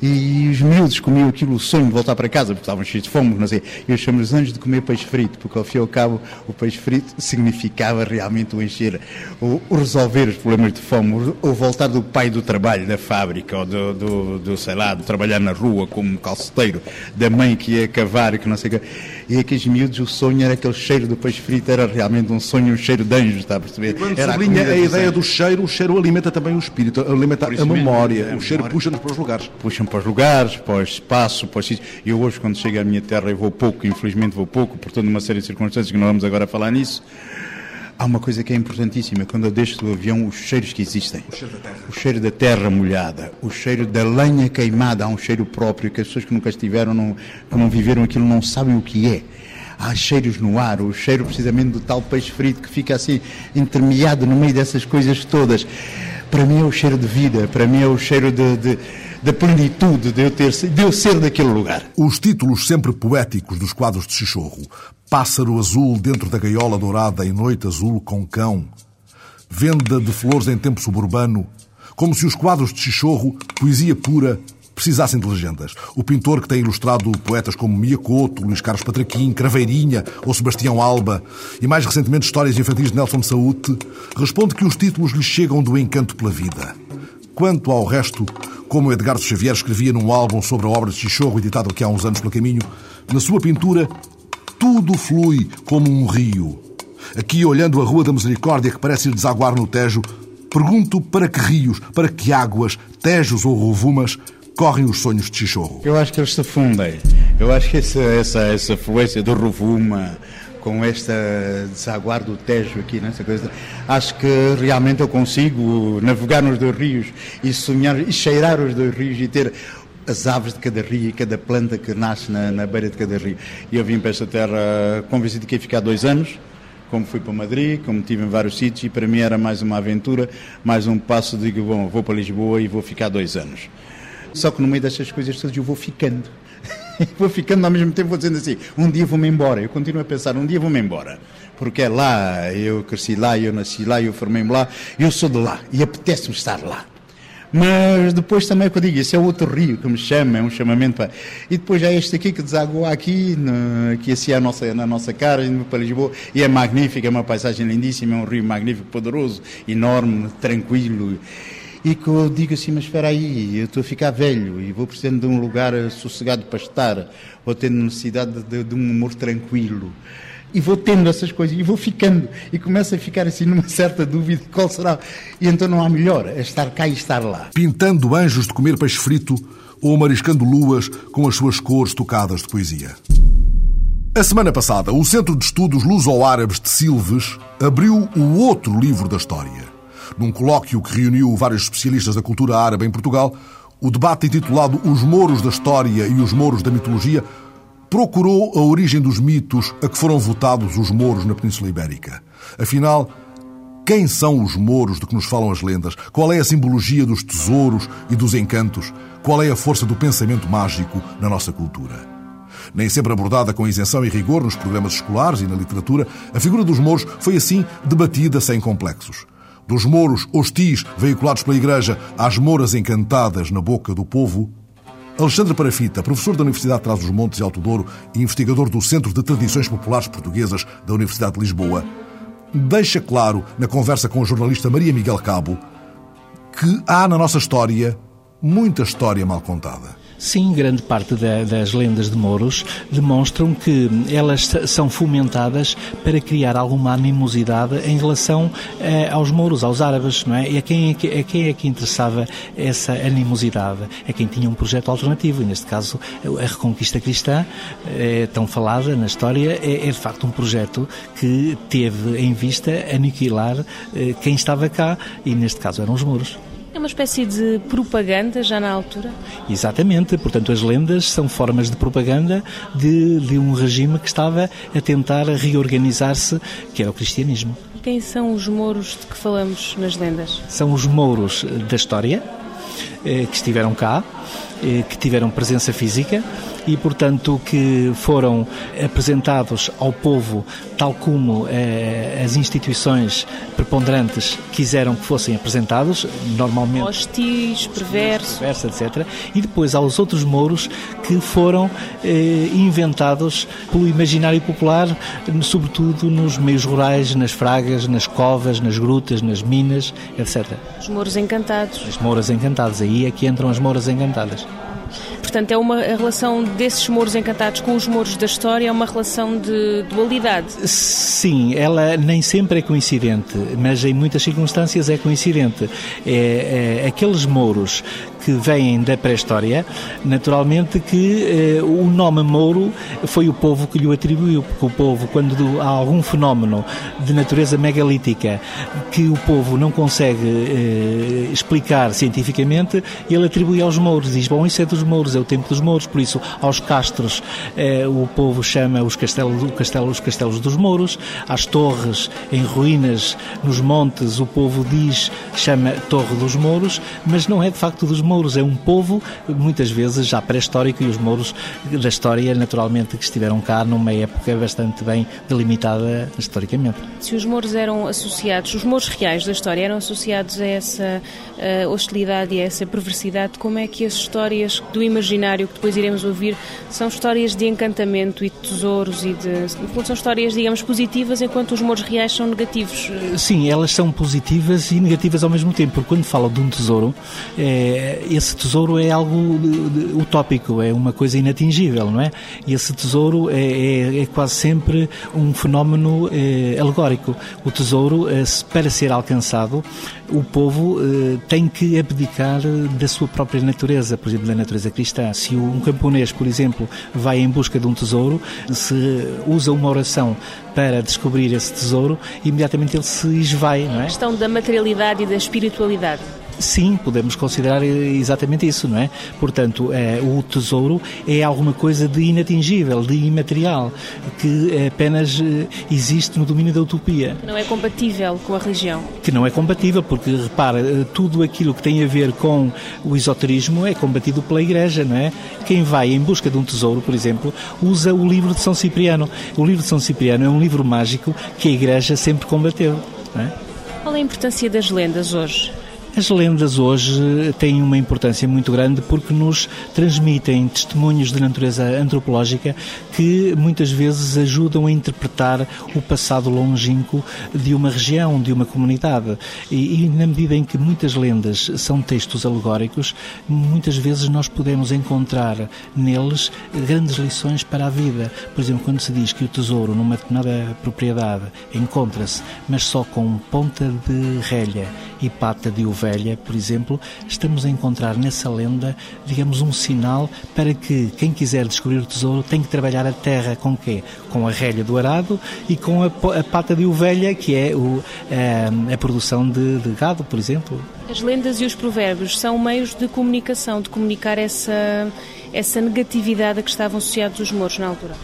e os miúdos comiam aquilo, o sonho de voltar para casa, porque estavam cheios de fome, não sei. Eu chamo-lhes anjos de comer peixe frito, porque ao fim e ao cabo o peixe frito significava realmente o encher, o, o resolver os problemas de fome, o, o, voltar do pai do trabalho, da fábrica, ou do, do, do, sei lá, de trabalhar na rua como calceteiro, da mãe que ia cavar, que não sei o que. E aqueles miúdos, o sonho era aquele cheiro do peixe frito, era realmente um sonho, um cheiro de anjo, está a perceber? Quando era sublinha a, a ideia do cheiro, o cheiro alimenta também o espírito, alimenta a memória, o cheiro puxa-nos para os lugares. Puxa para os lugares, para o espaço, para os sítios. Eu hoje, quando chego à minha terra, eu vou pouco, infelizmente vou pouco, por toda uma série de circunstâncias que não vamos agora falar nisso. Há uma coisa que é importantíssima, quando eu deixo do avião, os cheiros que existem. O cheiro da terra. O cheiro da terra molhada, o cheiro da lenha queimada, há um cheiro próprio que as pessoas que nunca estiveram, não, que não viveram aquilo, não sabem o que é. Há cheiros no ar, o cheiro precisamente do tal peixe frito que fica assim intermeado no meio dessas coisas todas. Para mim é o cheiro de vida, para mim é o cheiro de, de da plenitude de eu, ter, de eu ser daquele lugar. Os títulos sempre poéticos dos quadros de Chichorro. Pássaro azul dentro da gaiola dourada em noite azul com cão. Venda de flores em tempo suburbano. Como se os quadros de Chichorro, poesia pura, precisassem de legendas. O pintor que tem ilustrado poetas como Mia Couto, Luís Carlos Patraquim, Craveirinha ou Sebastião Alba e mais recentemente histórias infantis de Nelson Saúde, responde que os títulos lhe chegam do encanto pela vida. Quanto ao resto, como Edgardo Xavier escrevia num álbum sobre a obra de Chichorro, editado aqui há uns anos pelo caminho, na sua pintura, tudo flui como um rio. Aqui, olhando a Rua da Misericórdia, que parece ir desaguar no Tejo, pergunto para que rios, para que águas, tejos ou rovumas, correm os sonhos de Chichorro. Eu acho que eles se fundem. Eu acho que essa, essa, essa fluência do rovuma, com esta desaguar do Tejo aqui, nessa coisa. Acho que realmente eu consigo navegar nos dois rios e sonhar e cheirar os dois rios e ter as aves de cada rio e cada planta que nasce na, na beira de cada rio. E eu vim para esta terra convencido que ia ficar dois anos, como fui para Madrid, como estive em vários sítios, e para mim era mais uma aventura, mais um passo, digo, bom, vou para Lisboa e vou ficar dois anos. Só que no meio destas coisas todas eu vou ficando. (laughs) vou ficando ao mesmo tempo, vou dizendo assim, um dia vou-me embora. Eu continuo a pensar, um dia vou-me embora. Porque é lá, eu cresci lá, eu nasci lá, eu formei-me lá, eu sou de lá e apetece-me estar lá. Mas depois também, que eu digo, esse é outro rio que me chama, é um chamamento para... E depois há este aqui que deságua aqui, no, que assim é a nossa, na nossa cara, para Lisboa, e é magnífico, é uma paisagem lindíssima, é um rio magnífico, poderoso, enorme, tranquilo. E que eu digo assim, mas espera aí, eu estou a ficar velho e vou precisando de um lugar sossegado para estar, vou tendo necessidade de, de um humor tranquilo e vou tendo essas coisas e vou ficando e começo a ficar assim numa (laughs) certa dúvida qual será. E então não há melhor, é estar cá e estar lá. Pintando anjos de comer peixe frito ou mariscando luas com as suas cores tocadas de poesia. A semana passada, o Centro de Estudos Luso-Árabes de Silves abriu o outro livro da história. Num colóquio que reuniu vários especialistas da cultura árabe em Portugal, o debate intitulado Os Mouros da História e os Mouros da Mitologia procurou a origem dos mitos a que foram votados os mouros na Península Ibérica. Afinal, quem são os mouros de que nos falam as lendas? Qual é a simbologia dos tesouros e dos encantos? Qual é a força do pensamento mágico na nossa cultura? Nem sempre abordada com isenção e rigor nos programas escolares e na literatura, a figura dos mouros foi assim debatida sem complexos. Dos mouros hostis veiculados pela Igreja às mouras encantadas na boca do povo, Alexandre Parafita, professor da Universidade de Trás-os-Montes e Alto Douro e investigador do Centro de Tradições Populares Portuguesas da Universidade de Lisboa, deixa claro, na conversa com a jornalista Maria Miguel Cabo, que há na nossa história muita história mal contada. Sim, grande parte da, das lendas de Mouros demonstram que elas são fomentadas para criar alguma animosidade em relação eh, aos Mouros, aos árabes, não é? E a quem, é a quem é que interessava essa animosidade? A quem tinha um projeto alternativo, e neste caso a Reconquista Cristã, é, tão falada na história, é, é, de facto um projeto que teve em vista aniquilar eh, quem estava cá, e neste caso eram os Mouros. É uma espécie de propaganda já na altura? Exatamente, portanto as lendas são formas de propaganda de, de um regime que estava a tentar reorganizar-se, que era o cristianismo. Quem são os mouros de que falamos nas lendas? São os mouros da história, eh, que estiveram cá, eh, que tiveram presença física e, portanto, que foram apresentados ao povo tal como eh, as instituições preponderantes quiseram que fossem apresentados, normalmente... Hostis, perversos... Perverso, etc. E depois aos outros mouros que foram eh, inventados pelo imaginário popular, sobretudo nos meios rurais, nas fragas, nas covas, nas grutas, nas minas, etc. Os mouros encantados. As mouras encantadas, aí é que entram as mouras encantadas. Portanto, é uma relação desses mouros encantados com os mouros da história, é uma relação de dualidade. Sim, ela nem sempre é coincidente, mas em muitas circunstâncias é coincidente. É, é aqueles mouros que vêm da pré-história, naturalmente que eh, o nome Mouro foi o povo que lhe atribuiu, porque o povo, quando há algum fenómeno de natureza megalítica que o povo não consegue eh, explicar cientificamente, ele atribui aos mouros, diz, bom, isso é dos mouros, é o tempo dos mouros, por isso aos castros eh, o povo chama os castelos, o castelo, os castelos dos mouros, às torres em ruínas nos montes o povo diz, chama Torre dos Mouros, mas não é de facto dos mouros mouros é um povo, muitas vezes já pré-histórico, e os mouros da história, naturalmente, que estiveram cá numa época bastante bem delimitada historicamente. Se os mouros eram associados, os mouros reais da história eram associados a essa uh, hostilidade e a essa perversidade, como é que as histórias do imaginário que depois iremos ouvir são histórias de encantamento e de tesouros e de. são histórias, digamos, positivas, enquanto os mouros reais são negativos? Sim, elas são positivas e negativas ao mesmo tempo, porque quando fala de um tesouro, é, esse tesouro é algo utópico, é uma coisa inatingível, não é? E esse tesouro é, é, é quase sempre um fenómeno é, alegórico. O tesouro, é, para ser alcançado, o povo é, tem que abdicar da sua própria natureza, por exemplo, da natureza cristã. Se um camponês, por exemplo, vai em busca de um tesouro, se usa uma oração para descobrir esse tesouro, imediatamente ele se esvai, não é? A questão da materialidade e da espiritualidade. Sim, podemos considerar exatamente isso, não é? Portanto, é, o tesouro é alguma coisa de inatingível, de imaterial, que apenas eh, existe no domínio da utopia. Não é compatível com a religião. Que não é compatível, porque repara, eh, tudo aquilo que tem a ver com o esoterismo é combatido pela Igreja, não é? Quem vai em busca de um tesouro, por exemplo, usa o livro de São Cipriano. O livro de São Cipriano é um livro mágico que a Igreja sempre combateu, não é? Qual é a importância das lendas hoje? As lendas hoje têm uma importância muito grande porque nos transmitem testemunhos de natureza antropológica que muitas vezes ajudam a interpretar o passado longínquo de uma região, de uma comunidade. E, e na medida em que muitas lendas são textos alegóricos, muitas vezes nós podemos encontrar neles grandes lições para a vida. Por exemplo, quando se diz que o tesouro numa determinada propriedade encontra-se, mas só com ponta de relha e pata de ovelha, por exemplo, estamos a encontrar nessa lenda, digamos, um sinal para que quem quiser descobrir o tesouro tem que trabalhar a terra com quê? Com a relha do arado e com a, a pata de ovelha, que é o, a, eh, a produção de, de gado, por exemplo. As lendas e os provérbios são meios de comunicação, de comunicar essa, essa negatividade a que estavam associados os mouros na altura.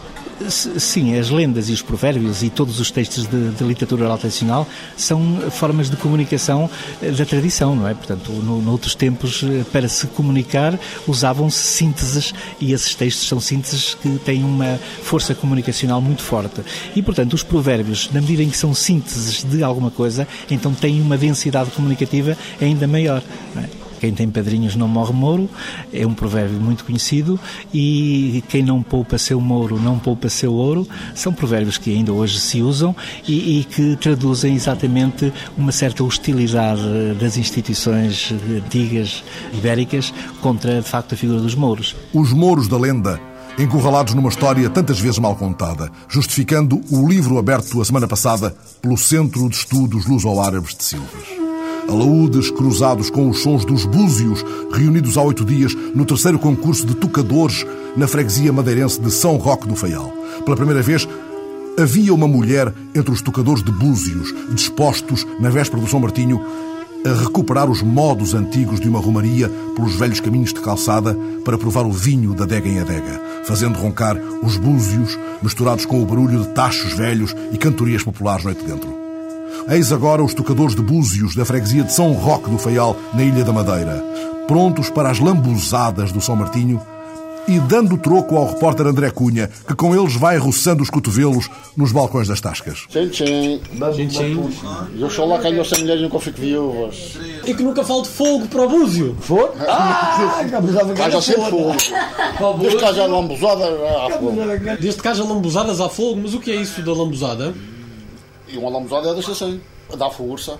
Sim, as lendas e os provérbios e todos os textos de, de literatura oral tradicional são formas de comunicação eh, da tradição, não é? Portanto, no, noutros tempos, eh, para se comunicar, usavam-se sínteses e esses textos são sínteses que têm uma força comunicacional muito forte. E, portanto, os provérbios, na medida em que são sínteses de alguma coisa, então têm uma densidade comunicativa ainda maior. Não é? Quem tem padrinhos não morre mouro, é um provérbio muito conhecido, e quem não poupa seu mouro não poupa seu ouro, são provérbios que ainda hoje se usam e, e que traduzem exatamente uma certa hostilidade das instituições antigas ibéricas contra, de facto, a figura dos mouros. Os mouros da lenda encurralados numa história tantas vezes mal contada, justificando o livro aberto a semana passada pelo Centro de Estudos Luso-Árabes de Silves alaúdes cruzados com os sons dos búzios, reunidos há oito dias no terceiro concurso de tocadores na freguesia madeirense de São Roque do Feial. Pela primeira vez, havia uma mulher entre os tocadores de búzios, dispostos, na véspera do São Martinho, a recuperar os modos antigos de uma romaria pelos velhos caminhos de calçada para provar o vinho da adega em adega, fazendo roncar os búzios misturados com o barulho de tachos velhos e cantorias populares noite dentro. Eis agora os tocadores de búzios da freguesia de São Roque do Feial, na Ilha da Madeira, prontos para as lambuzadas do São Martinho e dando troco ao repórter André Cunha, que com eles vai roçando os cotovelos nos balcões das tascas. Sim, sim. Sim, sim. Eu sou lá calhou sem mulheres e nunca fico viúvas. E que nunca falo de fogo para o búzio. Fogo? Ah, que era sempre fogo. Desde que haja lambuzadas, há fogo. Desde que haja lambuzadas, há fogo. Mas o que é isso da lambuzada? E uma lamuzada é deixa assim, dá força.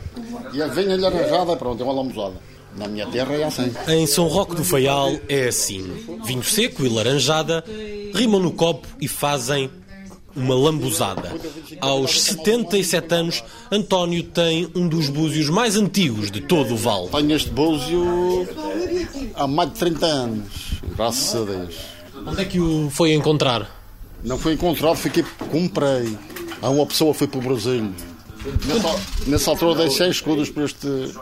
E a venha-lhe arranjada, pronto, é uma lamuzada. Na minha terra é assim. Em São Roque do Faial é assim. Vinho seco e laranjada rimam no copo e fazem uma lambuzada. Aos 77 anos, António tem um dos búzios mais antigos de todo o vale. Tenho este búzio há mais de 30 anos, graças a Deus. Onde é que o foi encontrar? Não foi encontrado, fiquei comprei. Há uma pessoa que foi para o Brasil. Nessa, nessa altura dei 100 escudos por este,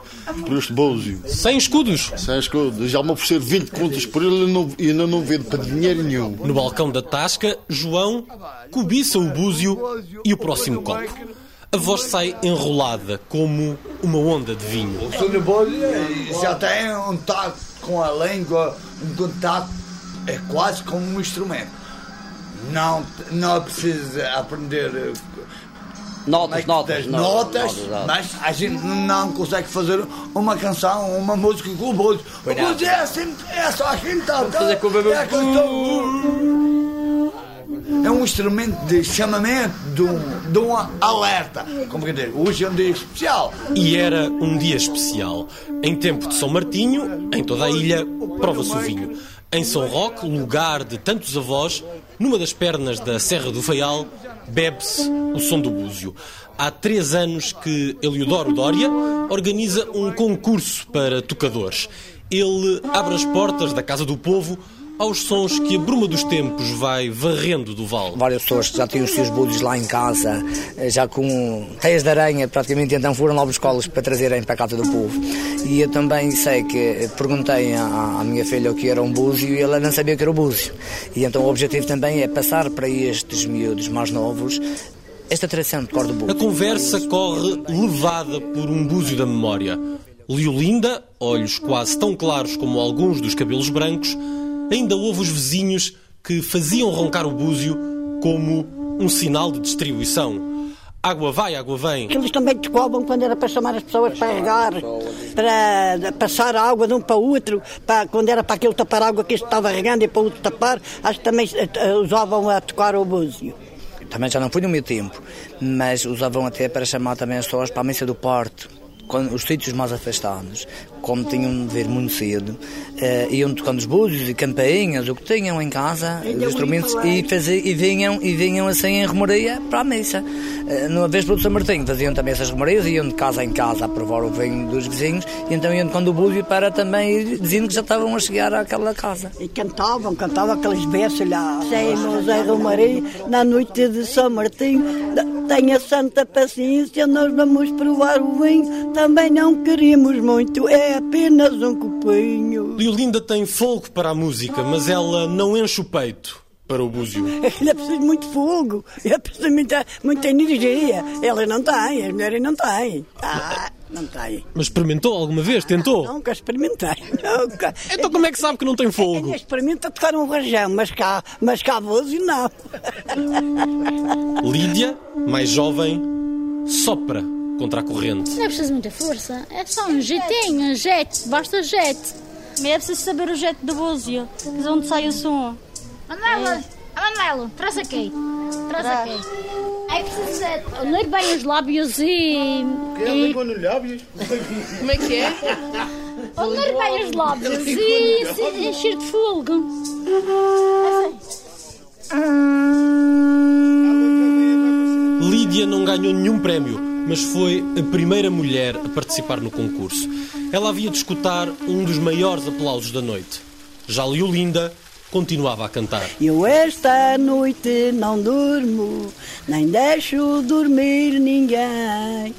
por este búzio. 100 escudos? 100 escudos. Já me oferecer 20 contas por ele e ainda não vendo para dinheiro nenhum. No balcão da tasca, João cobiça o búzio e o próximo copo. A voz sai enrolada, como uma onda de vinho. O Sr. Bolho já tem um tato com a língua, um contato, é quase como um instrumento não, não é preciso aprender eh, notas, é notas, notas, notas, mas a gente não consegue fazer uma canção, uma música com o blues. O blues é assim, é só assim, tá, tá, é, é um instrumento de chamamento, de um, de um alerta. Como quer dizer, hoje é um dia especial. E era um dia especial. Em tempo de São Martinho, em toda a ilha, prova-se o vinho. Em São Roque, lugar de tantos avós, numa das pernas da Serra do Faial, bebe-se o som do búzio. Há três anos que Eliodoro Dória organiza um concurso para tocadores. Ele abre as portas da Casa do Povo aos sons que a bruma dos tempos vai varrendo do vale. Várias pessoas que já têm os seus búzios lá em casa, já com teias de aranha, praticamente, então foram lá escolas para trazerem para a casa do povo. E eu também sei que perguntei à, à minha filha o que era um búzio e ela não sabia o que era o búzio. E então o objetivo também é passar para estes miúdos mais novos esta tradição de cor do búzio. A conversa corre levada por um búzio da memória. Liolinda, olhos quase tão claros como alguns dos cabelos brancos, ainda houve os vizinhos que faziam roncar o búzio como um sinal de distribuição. Água vai, água vem. Eles também descolam quando era para chamar as pessoas para regar, para passar a água de um para o outro, para, quando era para aquele tapar água que este estava regando e para o outro tapar, acho que também uh, usavam a tocar o búzio. Também já não foi no meu tempo, mas usavam até para chamar também as pessoas para a missa do Porto quando, os sítios mais afastados, como tinham de ver muito cedo, uh, iam tocando os búzios e campainhas, o que tinham em casa, os instrumentos, e, faziam, e, vinham, e vinham assim em remoreia para a missa. Uh, numa vez para o São Martinho faziam também essas remorias, iam de casa em casa a provar o vinho dos vizinhos, e então iam tocando o búzio para também ir dizendo que já estavam a chegar àquela casa. E cantavam, cantavam aqueles versos lá. Sem José do Maria, na noite de São Martinho, tenha santa paciência, nós vamos provar o vinho também não queremos muito, é apenas um copinho. Liolinda tem fogo para a música, mas ela não enche o peito para o búzio. Ele é preciso de muito fogo, é preciso de muita, muita energia. Ela não tem, as mulheres não têm. Ah, não tem. Mas experimentou alguma vez? Tentou? Ah, nunca experimentei, (laughs) nunca. Então como é que sabe que não tem fogo? Experimenta tocar um rajão, mas cá, mas cá búzio não. (laughs) Lídia, mais jovem, sopra contra a corrente. Não é preciso muita força, é só um jetinho, um jet, basta jet. Mas é preciso saber o jet do búzio, de onde sai o som. Manuela, é. Manuela, traz aqui, traz aqui. É preciso ler bem os lábios e... O quê? E... Língua nos lábios? Como é que é? Ler bem os lábios e encher de fogo. Lídia não ganhou nenhum prémio, mas foi a primeira mulher a participar no concurso. Ela havia de escutar um dos maiores aplausos da noite. Já Linda continuava a cantar. Eu esta noite não durmo, nem deixo dormir ninguém.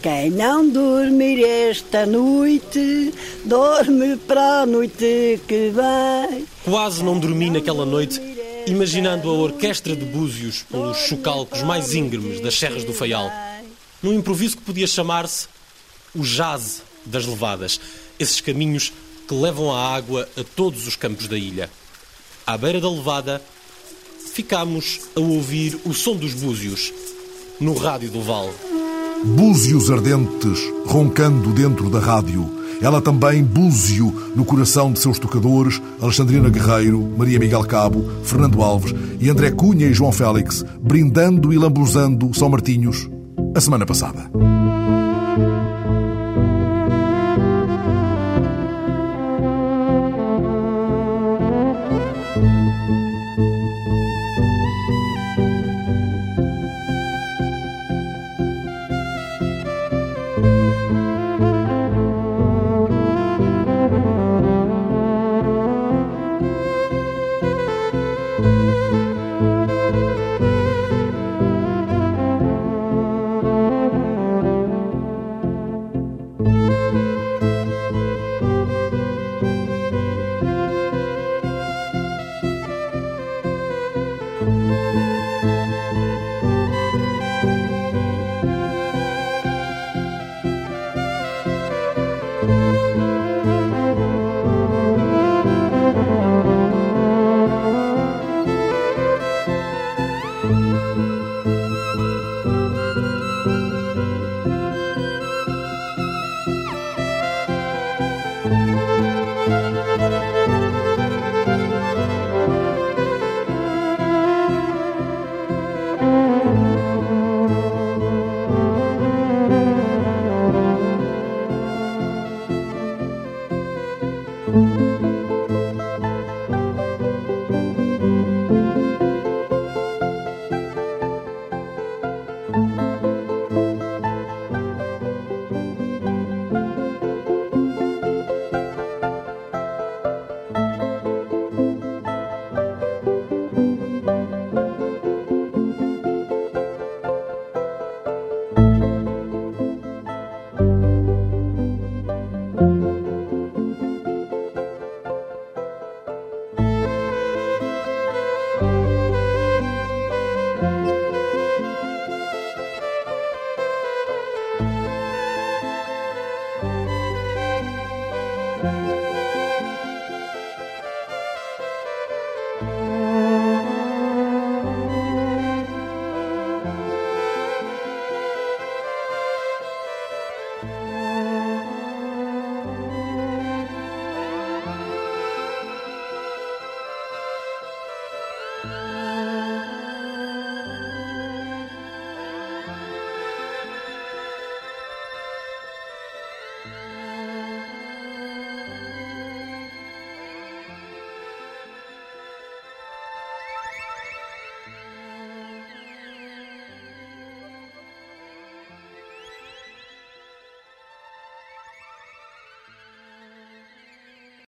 Quem não dormir esta noite, dorme para a noite que vem. Quase não dormi naquela noite, imaginando a orquestra de búzios pelos chocalcos mais íngremes das serras do Faial num improviso que podia chamar-se o jazz das levadas, esses caminhos que levam a água a todos os campos da ilha. À beira da levada, ficámos a ouvir o som dos búzios no rádio do Val. Búzios ardentes roncando dentro da rádio. Ela também búzio no coração de seus tocadores, Alexandrina Guerreiro, Maria Miguel Cabo, Fernando Alves e André Cunha e João Félix, brindando e lambuzando São Martinhos a semana passada.